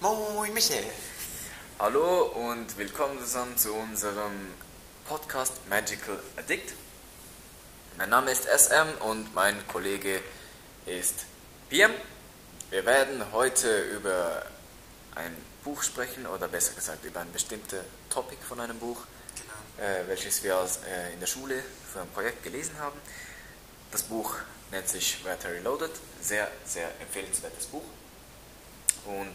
Moin Michael. Hallo und willkommen zusammen zu unserem Podcast Magical Addict. Mein Name ist SM und mein Kollege ist PM. Wir werden heute über ein Buch sprechen oder besser gesagt über ein bestimmtes Topic von einem Buch, Genau. äh, welches wir als, äh, in der Schule für ein Projekt gelesen haben. Das Buch nennt sich Terry Loaded, sehr, sehr empfehlenswertes Buch. Und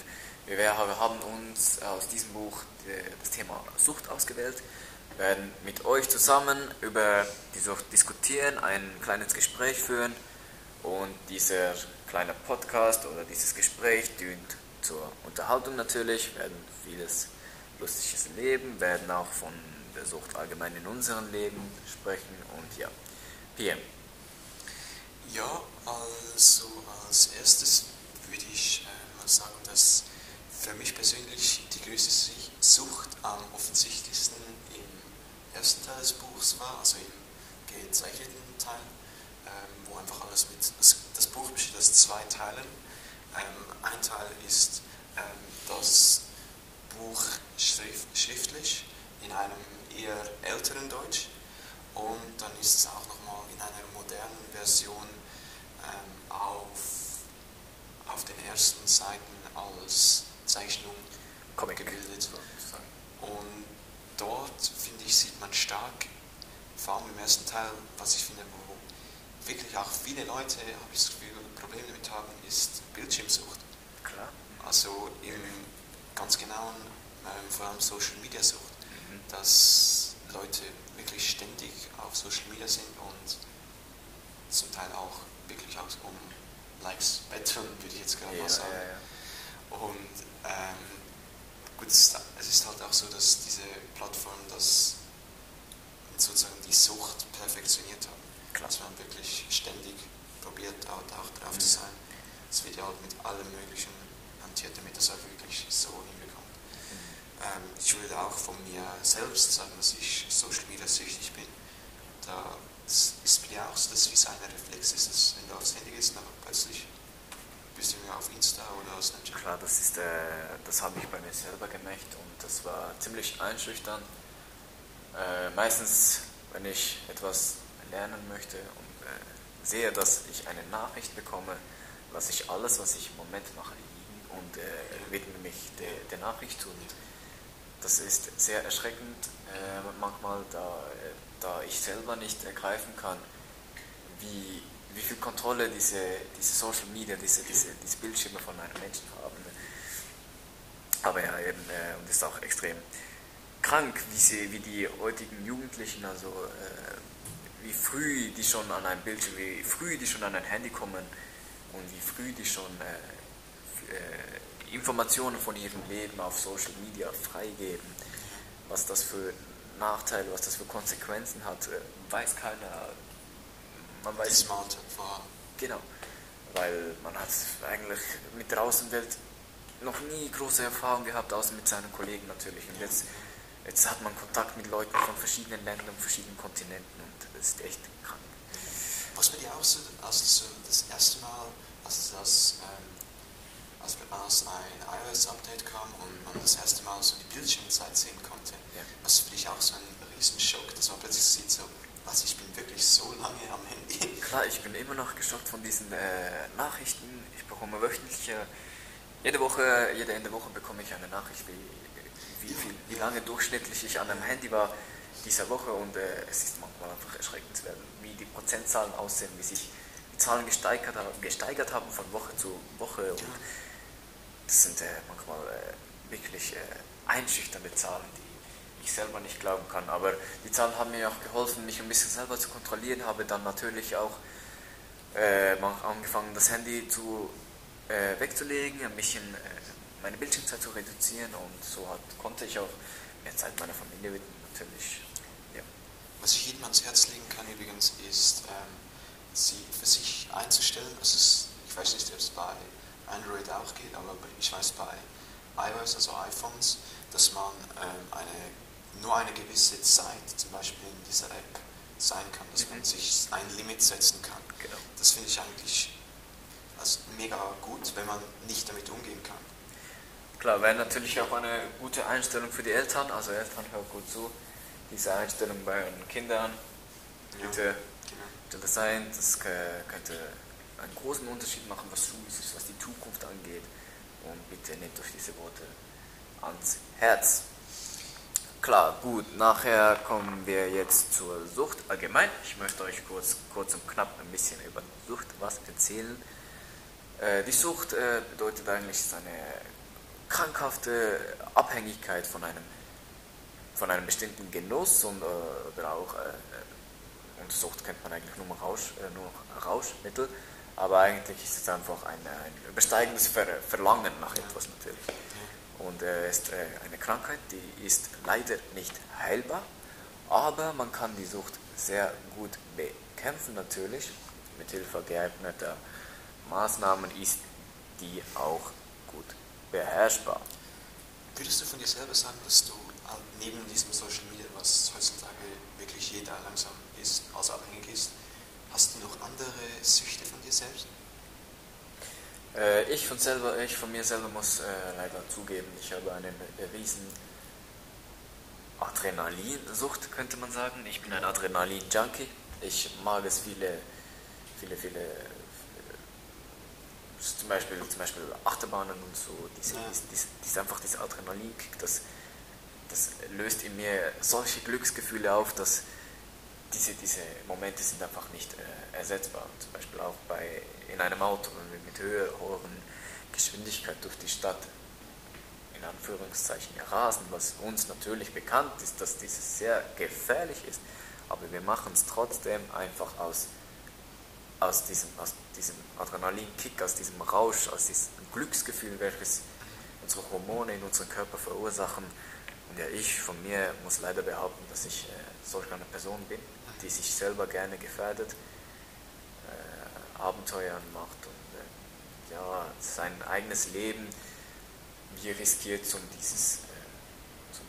wir haben uns aus diesem Buch das Thema Sucht ausgewählt, Wir werden mit euch zusammen über die Sucht diskutieren, ein kleines Gespräch führen. Und dieser kleine Podcast oder dieses Gespräch dient zur Unterhaltung natürlich, Wir werden vieles Lustiges erleben, werden auch von der Sucht allgemein in unserem Leben sprechen. Und ja, PM. Ja, also als erstes würde ich äh, mal sagen, dass für mich persönlich die größte Sucht am offensichtlichsten im ersten Teil des Buchs war, also im gezeichneten Teil, ähm, wo einfach alles mit. Das, Buch besteht aus zwei Teilen. Ähm, ein Teil ist ähm, das Buch schrift, schriftlich in einem eher älteren Deutsch und dann ist es auch nochmal in einer modernen Version auf, auf den ersten Seiten als Zeichnung Comic gebildet. Und dort, finde ich, sieht man stark, vor allem im ersten Teil, was ich finde, wo wirklich auch viele Leute, habe ich das Gefühl, Probleme damit haben, ist Bildschirmsucht. Klar. Also im ganz genauen, ähm, vor allem Social Media Sucht, Mhm. dass Leute wirklich ständig auf Social Media sind und zum Teil auch wirklich auch um Likes betteln, würde ich jetzt gerade Ja, mal sagen. ja, ja. Und ähm, gut, es ist- halt auch so, dass diese Plattformen das sozusagen die Sucht perfektioniert haben. Klar. Dass man wirklich ständig probiert, auch, auch drauf Mhm. zu sein. Es wird ja halt mit allem Möglichen hantiert, damit das auch wirklich so hinbekommt. Ähm, ich würde auch von mir selbst sagen, dass ich Social Media süchtig bin. Da es ist bei dir auch so, dass es wie so ein Reflex ist, dass wenn du aufs Handy gehst, dann plötzlich bist du auf Insta oder Snapchat. Klar, das ist, äh, das habe ich bei mir selber gemerkt und das war ziemlich einschüchternd. Äh, meistens, wenn ich etwas lernen möchte und äh, sehe, dass ich eine Nachricht bekomme, lasse ich alles, was ich im Moment mache, liegen und äh, widme mich der, der Nachricht und das ist sehr erschreckend äh, manchmal, da, äh, da ich selber nicht ergreifen kann, wie, wie viel Kontrolle diese, diese Social Media, diese, diese, diese Bildschirme von einem Menschen haben. Aber ja, eben, äh, und ist auch extrem krank, wie, sie, wie die heutigen Jugendlichen, also äh, wie früh die schon an ein Bildschirm, wie früh die schon an ein Handy kommen und wie früh die schon äh, äh, Informationen von ihrem Leben auf Social Media freigeben. Was das für Nachteile, was das für Konsequenzen hat, äh, weiß keiner. Man weiß Smart vor allem. Genau, weil man hat eigentlich mit der Außenwelt noch nie große Erfahrung gehabt, außer mit seinen Kollegen natürlich. Und jetzt, jetzt hat man Kontakt mit Leuten von verschiedenen Ländern und verschiedenen Kontinenten und das ist echt krank. Was bei dir auch so, als so das erste Mal, als das ähm, als, als ein iOS-Update kam und man das erste Mal so die Bildschirmzeit sehen konnte, Ja. was für dich auch so ein Riesenschock, dass man plötzlich sieht, so, was, ich bin wirklich so lange am Handy. Klar, ich bin immer noch geschockt von diesen äh, Nachrichten. Ich bekomme wöchentlich, äh, jede Woche, jede Ende Woche bekomme ich eine Nachricht, wie, wie, viel, wie lange durchschnittlich ich an einem Handy war dieser Woche und äh, es ist manchmal einfach erschreckend, wie die Prozentzahlen aussehen, wie sich die Zahlen gesteigert haben, gesteigert haben von Woche zu Woche und das sind äh, manchmal äh, wirklich einschüchternde Zahlen, die ich selber nicht glauben kann. Aber die Zahlen haben mir auch geholfen, mich ein bisschen selber zu kontrollieren. Habe dann natürlich auch äh, angefangen, das Handy zu, äh, wegzulegen, ein bisschen äh, meine Bildschirmzeit zu reduzieren und so hat, konnte ich auch mehr Zeit meiner Familie widmen. Natürlich, ja. Was ich jedem ans Herz legen kann übrigens, ist, ähm, sie für sich einzustellen. Also es, ich weiß nicht, ob es bei Android auch geht, aber ich weiß bei iOS, also iPhones, dass man ähm, eine, nur eine gewisse Zeit zum Beispiel in dieser App sein kann, dass man Mhm. sich ein Limit setzen kann. Genau. Das finde ich eigentlich also mega gut, wenn man nicht damit umgehen kann. Klar, wäre natürlich auch eine gute Einstellung für die Eltern. Also Eltern, hört gut zu. Diese Einstellung bei euren Kindern. Bitte Ja, genau. genau. sein, das könnte einen großen Unterschied machen, was Schulz ist, was die Zukunft angeht. Und bitte nehmt euch diese Worte ans Herz. Klar, gut, nachher kommen wir jetzt zur Sucht allgemein. Ich möchte euch kurz, kurz und knapp ein bisschen über Sucht was erzählen. Äh, die Sucht äh, bedeutet eigentlich eine krankhafte Abhängigkeit von einem, von einem bestimmten Genuss und, äh, oder auch, äh, und Sucht kennt man eigentlich nur, Rausch, äh, nur Rauschmittel, aber eigentlich ist es einfach ein, ein übersteigendes Ver Verlangen nach etwas natürlich. Und es ist äh, eine Krankheit, die ist leider nicht heilbar, aber man kann die Sucht sehr gut bekämpfen natürlich. Mit Hilfe geeigneter Maßnahmen ist die auch gut beherrschbar. Würdest du von dir selber sagen, dass du äh, neben diesem Social Media, was heutzutage wirklich jeder langsam ist, also abhängig ist, hast du noch andere Süchte von dir selbst? Äh, ich, von selber, ich von mir selber muss äh, leider zugeben, ich habe eine riesen Adrenalinsucht, könnte man sagen. Ich bin ein Adrenalin-Junkie. Ich mag es viele, viele, viele, viele zum Beispiel, zum Beispiel Achterbahnen und so, diese, Ja. diese, diese, diese, einfach dieser Adrenalinkick, das, das löst in mir solche Glücksgefühle auf, dass diese, diese Momente sind einfach nicht äh, ersetzbar. Zum Beispiel auch bei, in einem Auto, wenn wir mit höheren Geschwindigkeit durch die Stadt in Anführungszeichen rasen, was uns natürlich bekannt ist, dass dieses sehr gefährlich ist, aber wir machen es trotzdem einfach aus, aus, diesem, aus diesem Adrenalinkick, aus diesem Rausch, aus diesem Glücksgefühl, welches unsere Hormone in unserem Körper verursachen. Und ja, ich von mir muss leider behaupten, dass ich äh, solch eine Person bin, die sich selber gerne gefährdet, äh, Abenteuer macht und äh, ja, sein eigenes Leben wie riskiert, um dieses, äh, zum,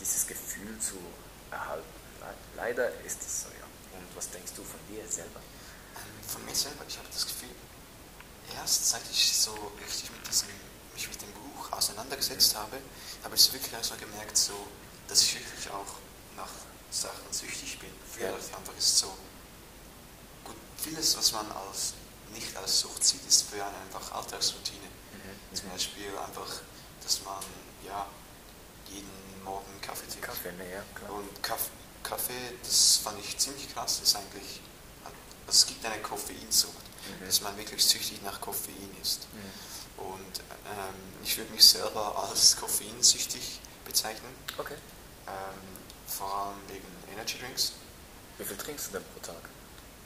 dieses Gefühl zu erhalten. Le- Leider ist es so, ja. Und was denkst du von dir selber? Ähm, Von mir selber, ich habe das Gefühl, erst seit ich so richtig mit diesem, mich mit dem Buch auseinandergesetzt habe, habe ich so wirklich langsam gemerkt, so, dass ich wirklich auch nach Sachen süchtig bin. Ich einfach, ist so, gut, vieles, was man als, nicht als Sucht sieht, ist für einen einfach Alltagsroutine. Zum Beispiel einfach, dass man ja jeden Morgen Kaffee trinkt. Kaffee, ne, ja, klar. Und Kaff Kaffee, das fand ich ziemlich krass, ist eigentlich, also es gibt eine Koffeinsucht, Mhm. dass man wirklich süchtig nach Koffein ist. Mhm. Und ähm, ich würde mich selber als koffeinsüchtig bezeichnen, Okay. ähm, vor allem wegen Energy Drinks. Wie viel trinkst du denn pro Tag?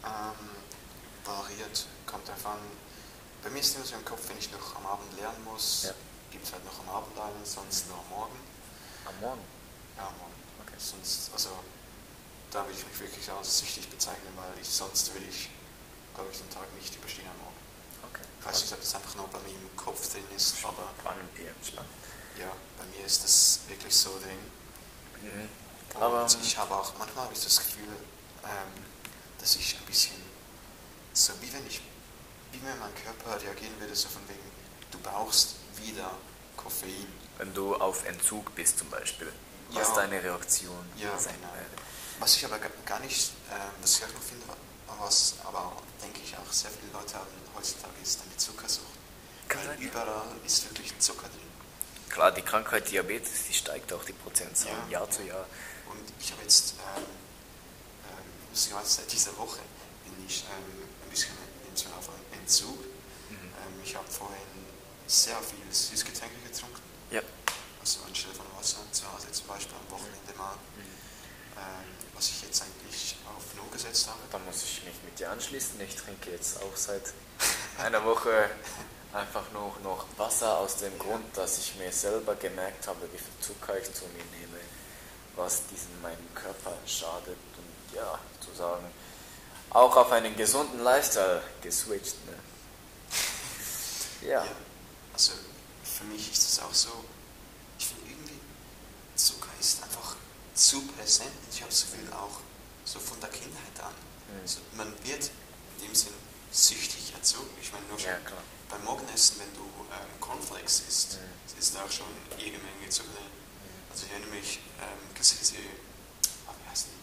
Ähm, variiert, kommt davon. Bei mir ist immer so im Kopf, wenn ich noch am Abend lernen muss, Ja. gibt es halt noch am Abend einen, sonst nur am Morgen. Am Morgen? Ja, am Morgen. Okay. Sonst, also, da würde ich mich wirklich als süchtig bezeichnen, weil ich sonst will ich, glaube ich, den Tag nicht überstehen am Morgen. Okay. Ich weiß nicht, ob das einfach nur bei mir im Kopf drin ist, aber Spannend, ja, spannend. ja, bei mir ist das wirklich so drin. Mhm. Und Aber ich habe auch, manchmal habe ich das Gefühl, ähm, dass ich ein bisschen, so wie wenn ich, wie wenn mein Körper reagieren würde, so von wegen, du brauchst wieder Koffein. wenn du auf Entzug bist zum Beispiel, Ja. was deine Reaktion Ja, sein genau. wäre. Was ich aber ga- gar nicht, ähm, was ich auch noch finde, was aber denke ich auch sehr viele Leute haben heutzutage, ist eine Zuckersucht. Kann Weil überall ist wirklich Zucker drin. Klar, die Krankheit Diabetes, die steigt auch die Prozentzahl Ja. Jahr zu Jahr. Und ich habe jetzt, ähm, ähm, seit dieser Woche, bin ich ähm, ein bisschen in einem Entzug. Mhm. Ähm, ich habe vorhin sehr viel Süßgetränke getrunken, Ja. also anstelle von Wasser zu Hause zum Beispiel am Wochenende mal, ähm, was ich jetzt eigentlich auf Null gesetzt habe. Da muss ich mich mit dir anschließen. Ich trinke jetzt auch seit einer Woche einfach nur noch Wasser aus dem Grund, dass ich mir selber gemerkt habe, wie viel Zucker ich zu mir nehme, was diesem meinem Körper schadet und ja, zu sagen, auch auf einen gesunden Lifestyle geswitcht. Ne? Ja. Ja, also für mich ist es auch so, ich finde irgendwie, Zucker ist einfach zu präsent. Ich habe das Gefühl auch so von der Kindheit an. Mhm. Also man wird in dem Sinn süchtig erzogen. Ich meine, nur schon Ja, beim Morgenessen, wenn du ähm, Cornflakes isst, mhm. ist da auch schon jede Menge Zucker. Also ich erinnere mich, ähm, kennst du diese, ah, wie heißen die?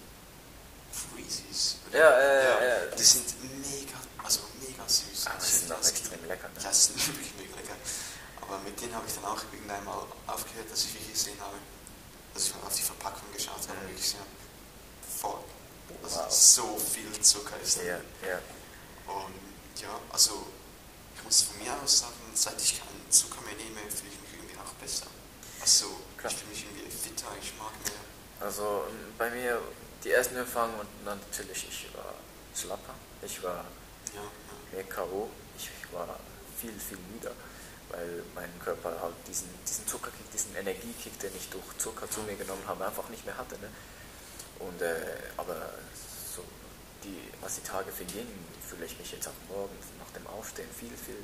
Freezies? Ja, äh, ja, ja, Die sind mega, also mega süß. Aber die sind auch extrem lecker. Ne? Ja, die sind wirklich mega lecker. Aber mit denen habe ich dann auch irgendwann mal aufgehört, dass ich wirklich gesehen habe, dass ich mal auf die Verpackung geschaut habe und wirklich gesehen habe, voll. Also Wow. so viel Zucker ist da Ja, ja. und ja, also ich muss von mir aus sagen, seit ich keinen Zucker mehr nehme, fühle ich mich irgendwie auch besser. Also Ich fühle mich irgendwie fitter, ich mag mehr. Also bei mir die ersten Erfahrungen und dann natürlich, ich war schlapper, ich war Ja, ja. mehr K.O., ich war viel, viel müder, weil mein Körper halt diesen, diesen Zuckerkick, diesen Energiekick, den ich durch Zucker zu mir genommen habe, einfach nicht mehr hatte. Ne? Und, äh, aber so die, was die Tage vergingen, fühle ich mich jetzt auch morgens nach dem Aufstehen viel, viel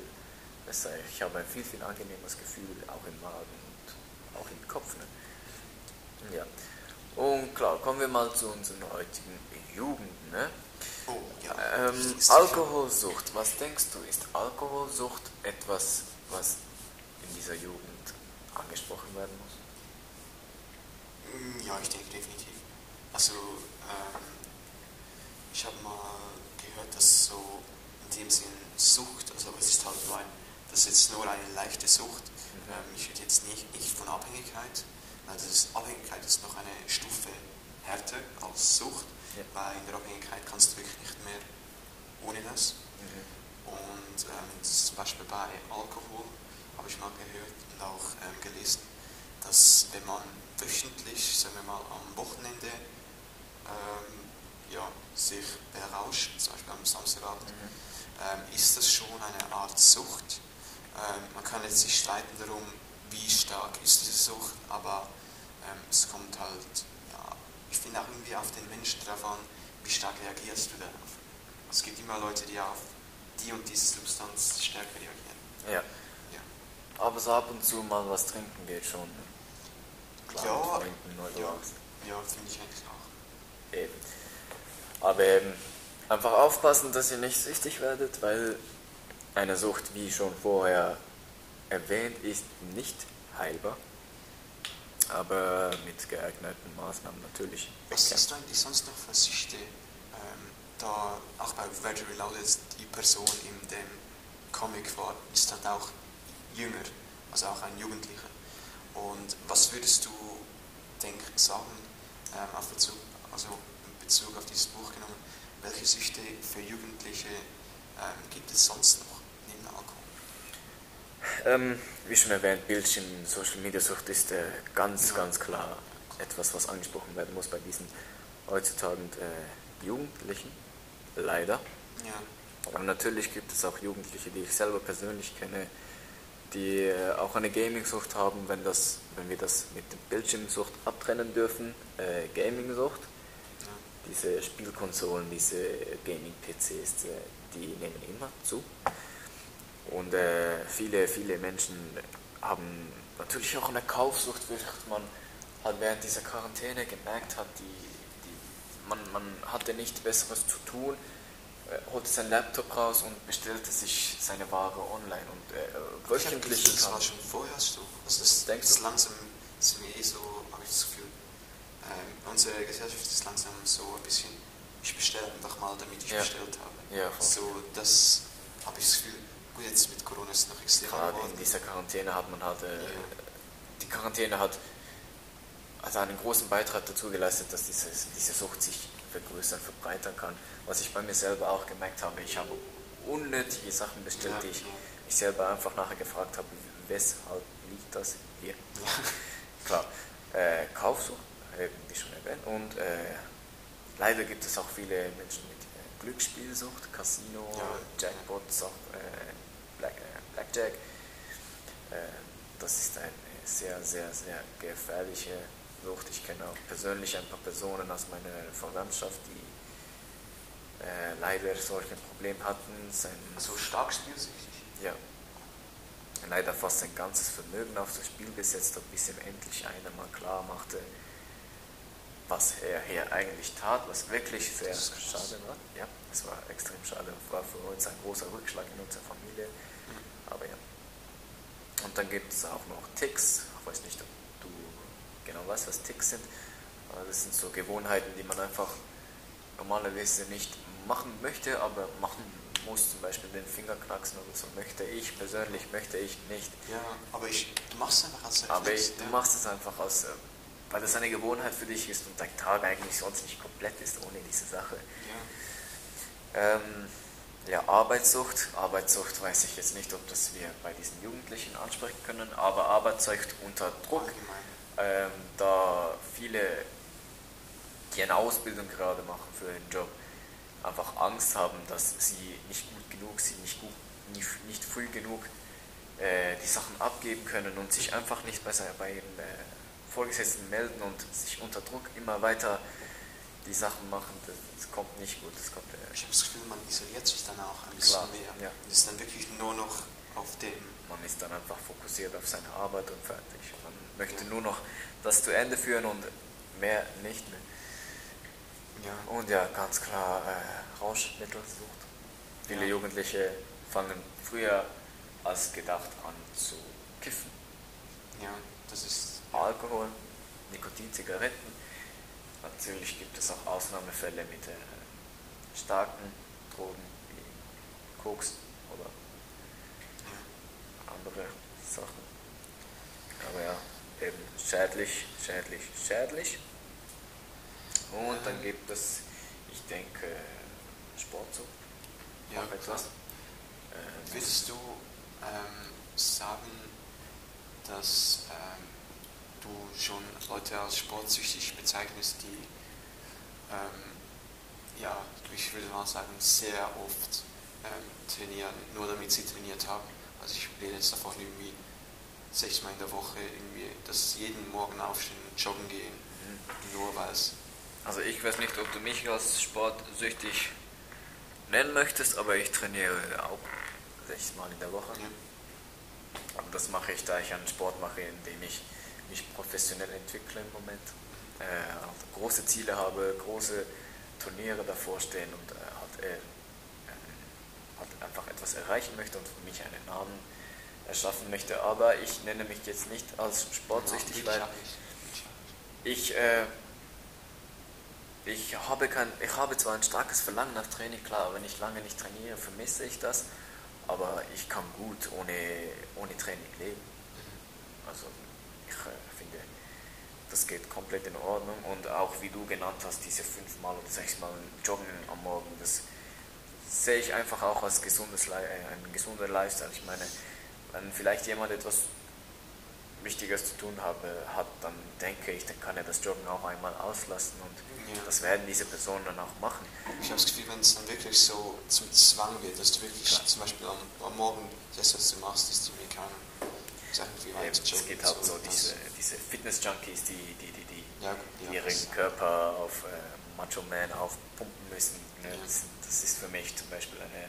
besser. Ich habe ein viel, viel angenehmeres Gefühl, auch im Magen auch im Kopf. Ne? Ja. Und klar, kommen wir mal zu unseren heutigen Jugend. Ne? Oh, ja. Ähm, Alkoholsucht, was denkst du, ist Alkoholsucht etwas, was in dieser Jugend angesprochen werden muss? Mm, Ja, ich denke definitiv. Also ähm, ich habe mal gehört, dass so in dem Sinn Sucht, also es ist halt nur ein, das ist jetzt nur eine leichte Sucht. Ähm, ich rede jetzt nicht, nicht von Abhängigkeit. Nein, das ist, Abhängigkeit ist noch eine Stufe härter als Sucht, weil in der Abhängigkeit kannst du wirklich nicht mehr ohne das. Und ähm, zum Beispiel bei Alkohol habe ich mal gehört und auch ähm, gelesen, dass wenn man wöchentlich, sagen wir mal am Wochenende, ähm, ja, sich berauscht, zum Beispiel am Samstagabend, ähm, ist das schon eine Art Sucht. Ähm, man kann jetzt sich streiten darum, wie stark ist diese Sucht, aber ähm, es kommt halt, ja, ich finde auch irgendwie auf den Menschen drauf an, wie stark reagierst du darauf. Es gibt immer Leute, die auf die und diese Substanz stärker reagieren. Ja. Ja. Aber so ab und zu mal was trinken geht schon. Klar, Ja, Freunden oder ja. was. Ja, finde ich eigentlich auch. Eben. Aber eben einfach aufpassen, dass ihr nicht süchtig werdet, weil eine Sucht, wie schon vorher erwähnt, ist nicht heilbar. Aber mit geeigneten Maßnahmen natürlich. Was du eigentlich sonst noch für Süchte? Ähm, da auch bei Roger Reloaded die Person in dem Comic war, ist halt auch jünger, also auch ein Jugendlicher. Und was würdest du denk, sagen, ähm, auf Bezug, also in Bezug auf dieses Buch genommen, welche Süchte für Jugendliche ähm, gibt es sonst noch? Ähm, wie schon erwähnt, Bildschirm, Social Media Sucht ist äh, ganz, ganz klar etwas, was angesprochen werden muss bei diesen heutzutage äh, Jugendlichen. Leider. Ja, Aber natürlich gibt es auch Jugendliche, die ich selber persönlich kenne, die äh, auch eine Gaming-Sucht haben, wenn, das, wenn wir das mit der Bildschirmsucht abtrennen dürfen. Äh, Gaming-Sucht, ja. diese Spielkonsolen, diese Gaming-PCs, äh, die nehmen immer zu. Und äh, viele, viele Menschen haben natürlich auch eine Kaufsucht, während man halt während dieser Quarantäne gemerkt hat, die, die, man, man hatte nicht Besseres zu tun, äh, holte seinen Laptop raus und bestellte sich seine Ware online und äh, Ich hab wöchentlich das war schon vorher so. Also das, Denkst das du? langsam sind wir eh so, habe ich das Gefühl, ähm, unsere Gesellschaft ist langsam so ein bisschen, ich bestelle einfach mal, damit ich Ja. bestellt habe. Ja, voll. So, das habe ich das Gefühl, gut, jetzt mit Corona ist es noch extremer Gerade geworden. in dieser Quarantäne hat man halt, äh, Ja. die Quarantäne hat also einen großen Beitrag dazu geleistet, dass diese, diese Sucht sich vergrößern, verbreitern kann. Was ich bei mir selber auch gemerkt habe, ich habe unnötige Sachen bestellt, Ja, die ich, ja. ich selber einfach nachher gefragt habe, weshalb liegt das hier? Ja. Klar, äh, Kaufsucht, wie schon erwähnt, und äh, leider gibt es auch viele Menschen mit äh, Glücksspielsucht, Casino, Ja. Jackpots, auch äh, Black, äh, Blackjack. Äh, das ist eine sehr, sehr, sehr gefährliche Sucht. Ich kenne auch persönlich ein paar Personen aus meiner Verwandtschaft, die äh, leider solche Probleme hatten. Sein, So stark spielsüchtig. ja, leider fast sein ganzes Vermögen auf das Spiel gesetzt hat, bis ihm endlich einer mal klar machte, was er hier eigentlich tat, was wirklich sehr schade war. Ja, es war extrem schade, war für uns ein großer Rückschlag in unserer Familie. Aber ja. Und dann gibt es auch noch Ticks. Ich weiß nicht, ob du genau weißt, was Ticks sind. Aber das sind so Gewohnheiten, die man einfach normalerweise nicht machen möchte, aber machen muss. Zum Beispiel den Finger knacksen oder so. Möchte ich persönlich, möchte ich nicht. Ja, aber ich, du machst es einfach als Reflex. Aber ich, du machst es einfach aus, weil das eine Gewohnheit für dich ist und dein Tag eigentlich sonst nicht komplett ist ohne diese Sache. Ja. Ähm, ja, Arbeitssucht. Arbeitssucht weiß ich jetzt nicht, ob das wir bei diesen Jugendlichen ansprechen können, aber Arbeitssucht unter Druck, ähm, da viele, die eine Ausbildung gerade machen für einen Job, einfach Angst haben, dass sie nicht gut genug, sie nicht, gut, nicht, nicht früh genug äh, die Sachen abgeben können und sich einfach nicht besser bei ihrem äh, Vorgesetzten melden und sich unter Druck immer weiter die Sachen machen, das, kommt nicht gut. Das kommt, äh, Ich habe das Gefühl, man isoliert sich dann auch ein bisschen Klar, mehr. ja. Ist dann wirklich nur noch auf dem. man ist dann einfach fokussiert auf seine Arbeit und fertig. Man möchte nur noch das zu Ende führen und mehr nicht mehr. Ja. Und ja, ganz klar äh, Rauschmittelsucht. Viele Ja. Jugendliche fangen früher als gedacht an zu kiffen. ja, das ist. Alkohol, Nikotin, Zigaretten. Natürlich gibt es auch Ausnahmefälle mit äh, starken Drogen wie Koks oder andere Sachen. Aber ja, eben schädlich, schädlich, schädlich. Und dann gibt es, ich denke, Sportsucht. Ja, Auch etwas. Ähm, Würdest du ähm, sagen, dass ähm, du schon Leute als sportsüchtig bezeichnest, die, ähm, ja, ich würde mal sagen, sehr oft ähm, trainieren, nur damit sie trainiert haben? Also ich rede jetzt davon irgendwie sechsmal in der Woche, irgendwie, dass sie jeden Morgen aufstehen und joggen gehen, mhm. nur weil es Also ich weiß nicht, ob du mich als sportsüchtig nennen möchtest, aber ich trainiere auch sechsmal in der Woche. ja, Aber das mache ich, da ich einen Sport mache, in dem ich mich professionell entwickle im Moment. Äh, große Ziele habe, große Turniere davor stehen und äh, halt, äh, halt einfach etwas erreichen möchte und für mich einen Namen erschaffen möchte. Aber ich nenne mich jetzt nicht als sportsüchtig, weil ich äh, ich, habe kein, ich habe zwar ein starkes Verlangen nach Training, klar, wenn ich lange nicht trainiere, vermisse ich das, aber ich kann gut ohne, ohne Training leben. Also ich äh, finde, das geht komplett in Ordnung und auch wie du genannt hast, diese fünfmal oder sechsmal Joggen am Morgen, das sehe ich einfach auch als gesundes, äh, ein gesunder Lifestyle. Ich meine, wenn vielleicht jemand etwas Wichtiges zu tun habe, hat, dann denke ich, dann kann er das Joggen auch einmal auslassen und Ja. das werden diese Personen dann auch machen. Ich habe das Gefühl, wenn es dann wirklich so zum Zwang wird, dass du wirklich Klar. zum Beispiel am, am Morgen das, was du machst, ist irgendwie keine Sachen wie weit es gibt auch so diese, diese Fitness-Junkies, die, die, die, die Ja, ja, ihren das- Körper auf äh, Macho Man aufpumpen müssen. Ne? Ja. Das, das ist für mich zum Beispiel eine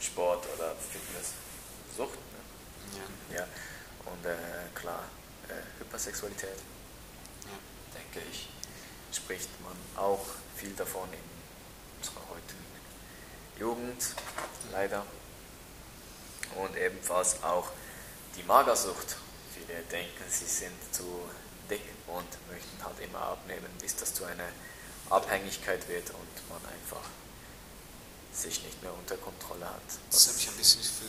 Sport- oder Fitnesssucht. Ne? Ja, Ja. Und äh, klar, äh, Hypersexualität, ja. denke ich, spricht man auch viel davon in unserer heutigen Jugend, leider. Und ebenfalls auch die Magersucht. Viele denken, sie sind zu dick und möchten halt immer abnehmen, bis das zu einer Abhängigkeit wird und man einfach sich nicht mehr unter Kontrolle hat. Das habe ich ein bisschen Gefühl,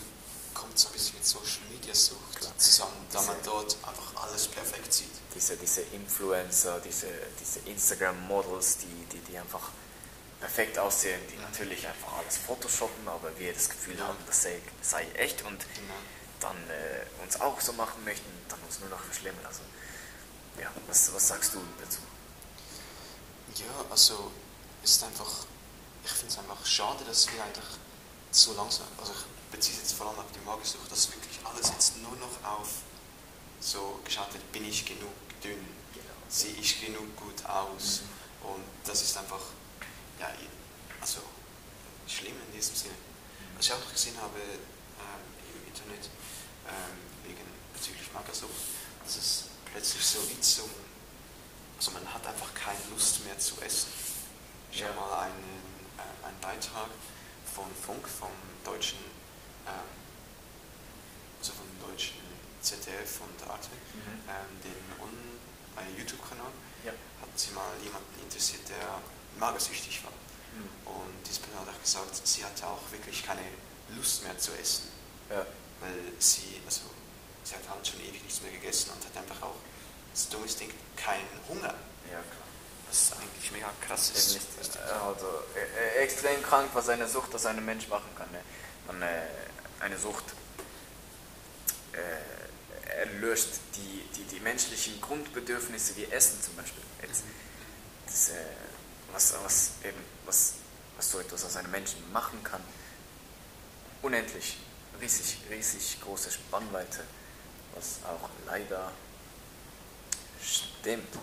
kommt so ein bisschen mit Social Media Sucht Klar. zusammen, da man dort einfach alles perfekt sieht. diese, diese Influencer, diese, diese Instagram-Models, die, die, die einfach perfekt aussehen, die natürlich einfach alles photoshoppen, aber wir das Gefühl Ja. haben, das sei, sei echt und Genau. Dann äh, uns auch so machen möchten, dann uns nur noch verschlimmern. Also, ja, was, was sagst du dazu? Ja, also ist einfach, ich finde es einfach schade, dass wir eigentlich so langsam, also ich beziehe es jetzt vor allem auf die Magersucht, dass wirklich alles jetzt nur noch auf so geschaut wird, bin ich genug dünn, sehe ich genug gut aus und das ist einfach, ja, also schlimm in diesem Sinne. Was ich auch noch gesehen habe ähm, im Internet, ähm, wegen bezüglich Magersucht, dass es plötzlich so wie zum also man hat einfach keine Lust mehr zu essen. Ich Ja. habe mal einen, äh, einen Beitrag von Funk, vom deutschen ähm, also vom deutschen ZDF und Arte, Mhm. ähm, den Un einen YouTube-Kanal, Ja. hat sie mal jemanden interessiert, der magersüchtig war. Mhm. Und diese Person hat auch gesagt, sie hatte auch wirklich keine Lust mehr zu essen, Ja. Weil sie, also sie hat halt schon ewig nichts mehr gegessen und hat einfach auch, das dumme Ding, keinen Hunger. Ja, klar. Was eigentlich mega krass ist. nicht, äh, also äh, äh, extrem krank, was eine Sucht aus einem Mensch machen kann. Ne? Man, äh, eine Sucht äh, erlöst die, die, die menschlichen Grundbedürfnisse wie Essen zum Beispiel. Jetzt, das, äh, was, was, eben, was, was so etwas aus einem Menschen machen kann. Unendlich, riesig, riesig große Spannweite, was auch leider stimmt.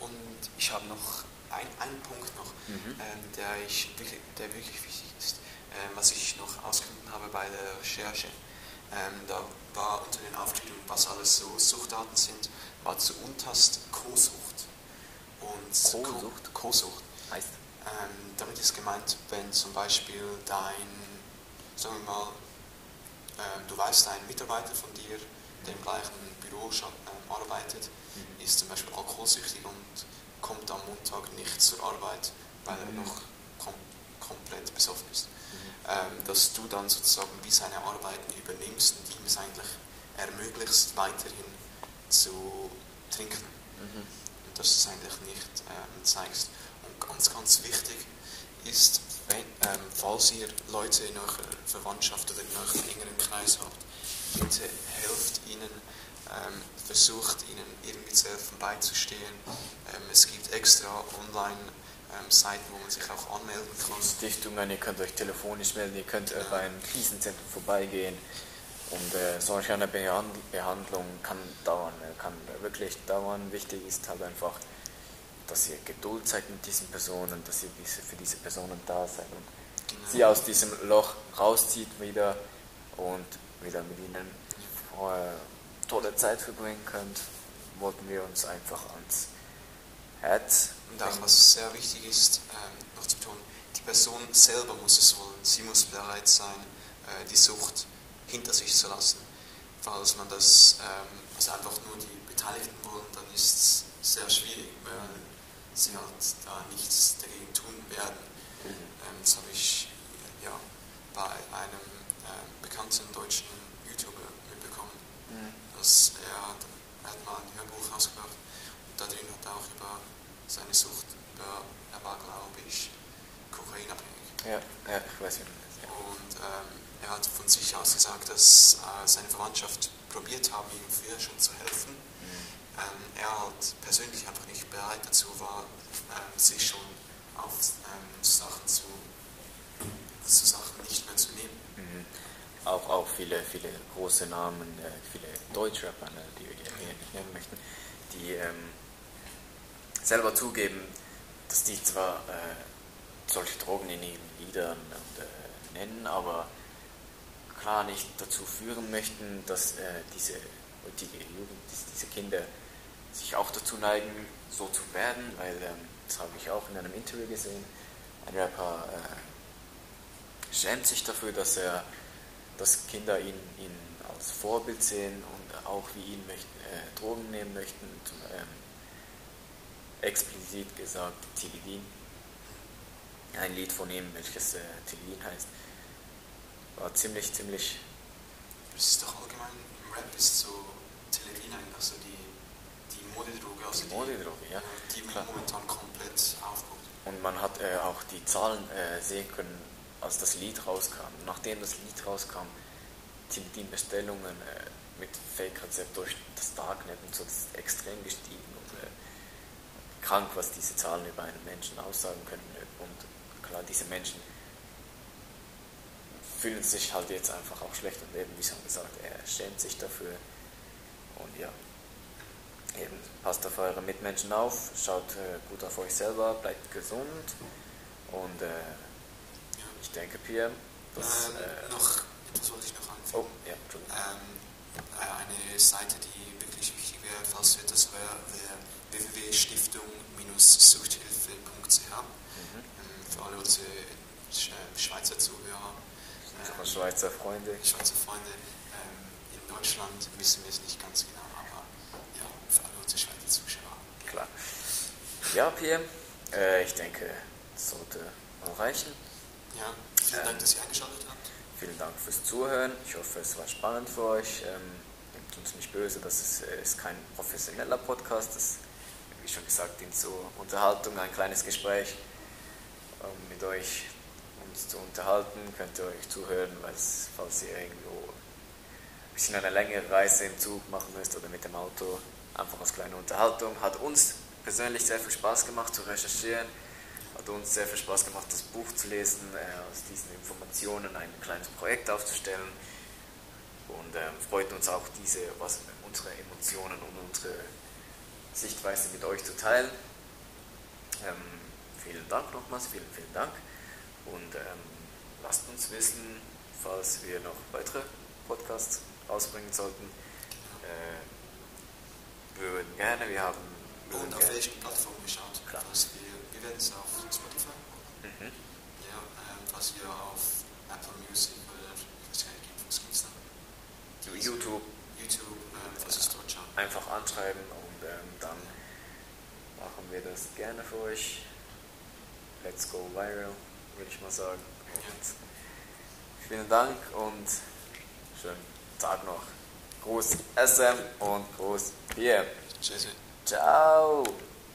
Und ich habe noch ein, einen Punkt noch, Mhm. ähm, der, ich wirklich, der wirklich wichtig ist, ähm, was ich noch ausgefunden habe bei der Recherche. Ähm, da war unter den Aufklärungen, was alles so Suchtarten sind, war zu Unterst Co-Sucht. Und Co-Sucht? Co-Sucht. Heißt, Ähm, damit ist gemeint, wenn zum Beispiel dein, sagen wir mal, du weißt, ein Mitarbeiter von dir, der im gleichen Büro ähm, arbeitet, ist zum Beispiel alkoholsüchtig und kommt am Montag nicht zur Arbeit, weil er Mhm. noch kom komplett besoffen ist. Ähm, dass du dann sozusagen wie seine Arbeiten übernimmst und ihm es eigentlich ermöglicht, weiterhin zu trinken Mhm. und dass du es eigentlich nicht ähm, zeigst. Und ganz, ganz wichtig ist, wenn, ähm, falls ihr Leute in eurer Verwandtschaft oder in eurem engeren Kreis habt, bitte helft ihnen, ähm, versucht ihnen irgendwie zu helfen, beizustehen. Ähm, es gibt extra Online-Seiten, wo man sich auch anmelden kann. Stiftungen, ihr könnt euch telefonisch melden, ihr könnt äh, bei einem Krisenzentrum vorbeigehen. Und äh, solch eine Behand Behandlung kann dauern, äh, kann wirklich dauern. Wichtig ist halt einfach, dass ihr Geduld zeigt mit diesen Personen, dass ihr diese, für diese Personen da seid und Genau. sie aus diesem Loch rauszieht wieder und wieder mit ihnen äh, tolle Zeit verbringen könnt, wollten wir uns einfach ans Herz Und auch was sehr wichtig ist, ähm, noch zu betonen, die Person selber muss es wollen. Sie muss bereit sein, äh, die Sucht hinter sich zu lassen. Falls man das, ähm, also einfach nur die Beteiligten wollen, dann ist es sehr schwierig, weil sie halt da nichts dagegen tun werden. Ähm, das habe ich ja, bei einem ähm, bekannten deutschen YouTuber mitbekommen Mhm. dass er, hat- er hat mal ein Hörbuch rausgebracht und da drin hat er auch über seine Sucht, über, er war glaube ich kokainabhängig. Ja, ja, ich weiß nicht. Ja. Und ähm, er hat von sich aus gesagt, dass äh, seine Verwandtschaft probiert haben, ihm früher schon zu helfen. Ähm, er persönlich einfach nicht bereit dazu war, ähm, sich schon auf ähm, Sachen zu, zu Sachen nicht mehr zu nehmen. Mhm. Auch, auch viele, viele große Namen, äh, viele Deutschrapper, ne, die wir hier nicht nennen möchten, die ähm, selber zugeben, dass die zwar äh, solche Drogen in ihren Liedern und, äh, nennen, aber klar nicht dazu führen möchten, dass äh, diese heutige Jugend, diese Kinder sich auch dazu neigen, so zu werden, weil ähm, das habe ich auch in einem Interview gesehen. Ein Rapper äh, schämt sich dafür, dass er dass Kinder ihn, ihn als Vorbild sehen und auch wie ihn möchten, äh, Drogen nehmen möchten. Zum, ähm, explizit gesagt Tilidin. Ein Lied von ihm, welches äh, Tilidin heißt, war ziemlich, ziemlich Das ist doch allgemein im Rap ist so Teledin eigentlich so die, die Modedroge, also die Modedroge, ja. die klar. momentan komplett aufkommt. Und man hat äh, auch die Zahlen äh, sehen können, als das Lied rauskam. Nachdem das Lied rauskam, sind die Bestellungen äh, mit Fake-Rezept durch das Darknet und so extrem gestiegen. Und, äh, krank, was diese Zahlen über einen Menschen aussagen können. Und klar, diese Menschen fühlen sich halt jetzt einfach auch schlecht und eben, wie schon gesagt, er schämt sich dafür. Und ja, eben passt auf eure Mitmenschen auf, schaut äh, gut auf euch selber, bleibt gesund und äh, ich denke, Pierre, das. ähm, Äh, noch, das wollte ich noch anfügen. oh, ja, Entschuldigung. Ähm, äh, eine Seite, die wirklich wichtig wäre, falls du etwas wäre, www.stiftung-suchthilfe.ch Mhm. ähm, für alle unsere Sch- Schweizer Zuhörer, ähm, Schweizer Freunde. Schweizer Freunde. Ähm, Deutschland wissen wir es nicht ganz genau, aber ja, für alle unsere Schweizer Zuschauer. Klar. Ja, Pierre, äh, ich denke, das sollte mal reichen. Ja, vielen Dank, dass ihr eingeschaltet habt. Vielen Dank fürs Zuhören. Ich hoffe, es war spannend für euch. Ähm, nehmt uns nicht böse, das ist, äh, ist kein professioneller Podcast. Das, wie schon gesagt, dient zur Unterhaltung, ein kleines Gespräch ähm, mit euch uns zu unterhalten. Könnt ihr euch zuhören, falls ihr irgendwo ein bisschen eine längere Reise im Zug machen müsst oder mit dem Auto. Einfach als kleine Unterhaltung. Hat uns persönlich sehr viel Spaß gemacht zu recherchieren. Hat uns sehr viel Spaß gemacht, das Buch zu lesen, äh, aus diesen Informationen ein kleines Projekt aufzustellen. Und ähm, freut uns auch, diese, was, unsere Emotionen und unsere Sichtweise mit euch zu teilen. Ähm, vielen Dank nochmals, vielen, vielen Dank. Und ähm, lasst uns wissen, falls wir noch weitere Podcasts ausbringen sollten. Äh, wir würden gerne, wir haben. Wir und auf welchen Plattformen geschaut? Klar. Was wir, wir werden es auf Spotify Mhm. Ja, ähm, was wir auf Apple Music oder was gibt es da? YouTube. YouTube, ähm, was ist dort schon? Einfach anschreiben und ähm, dann machen wir das gerne für euch. Let's go viral, würde ich mal sagen. Und vielen Dank und schönen Tag noch. Gruß SM und Gruß. Tschüss. Ciao.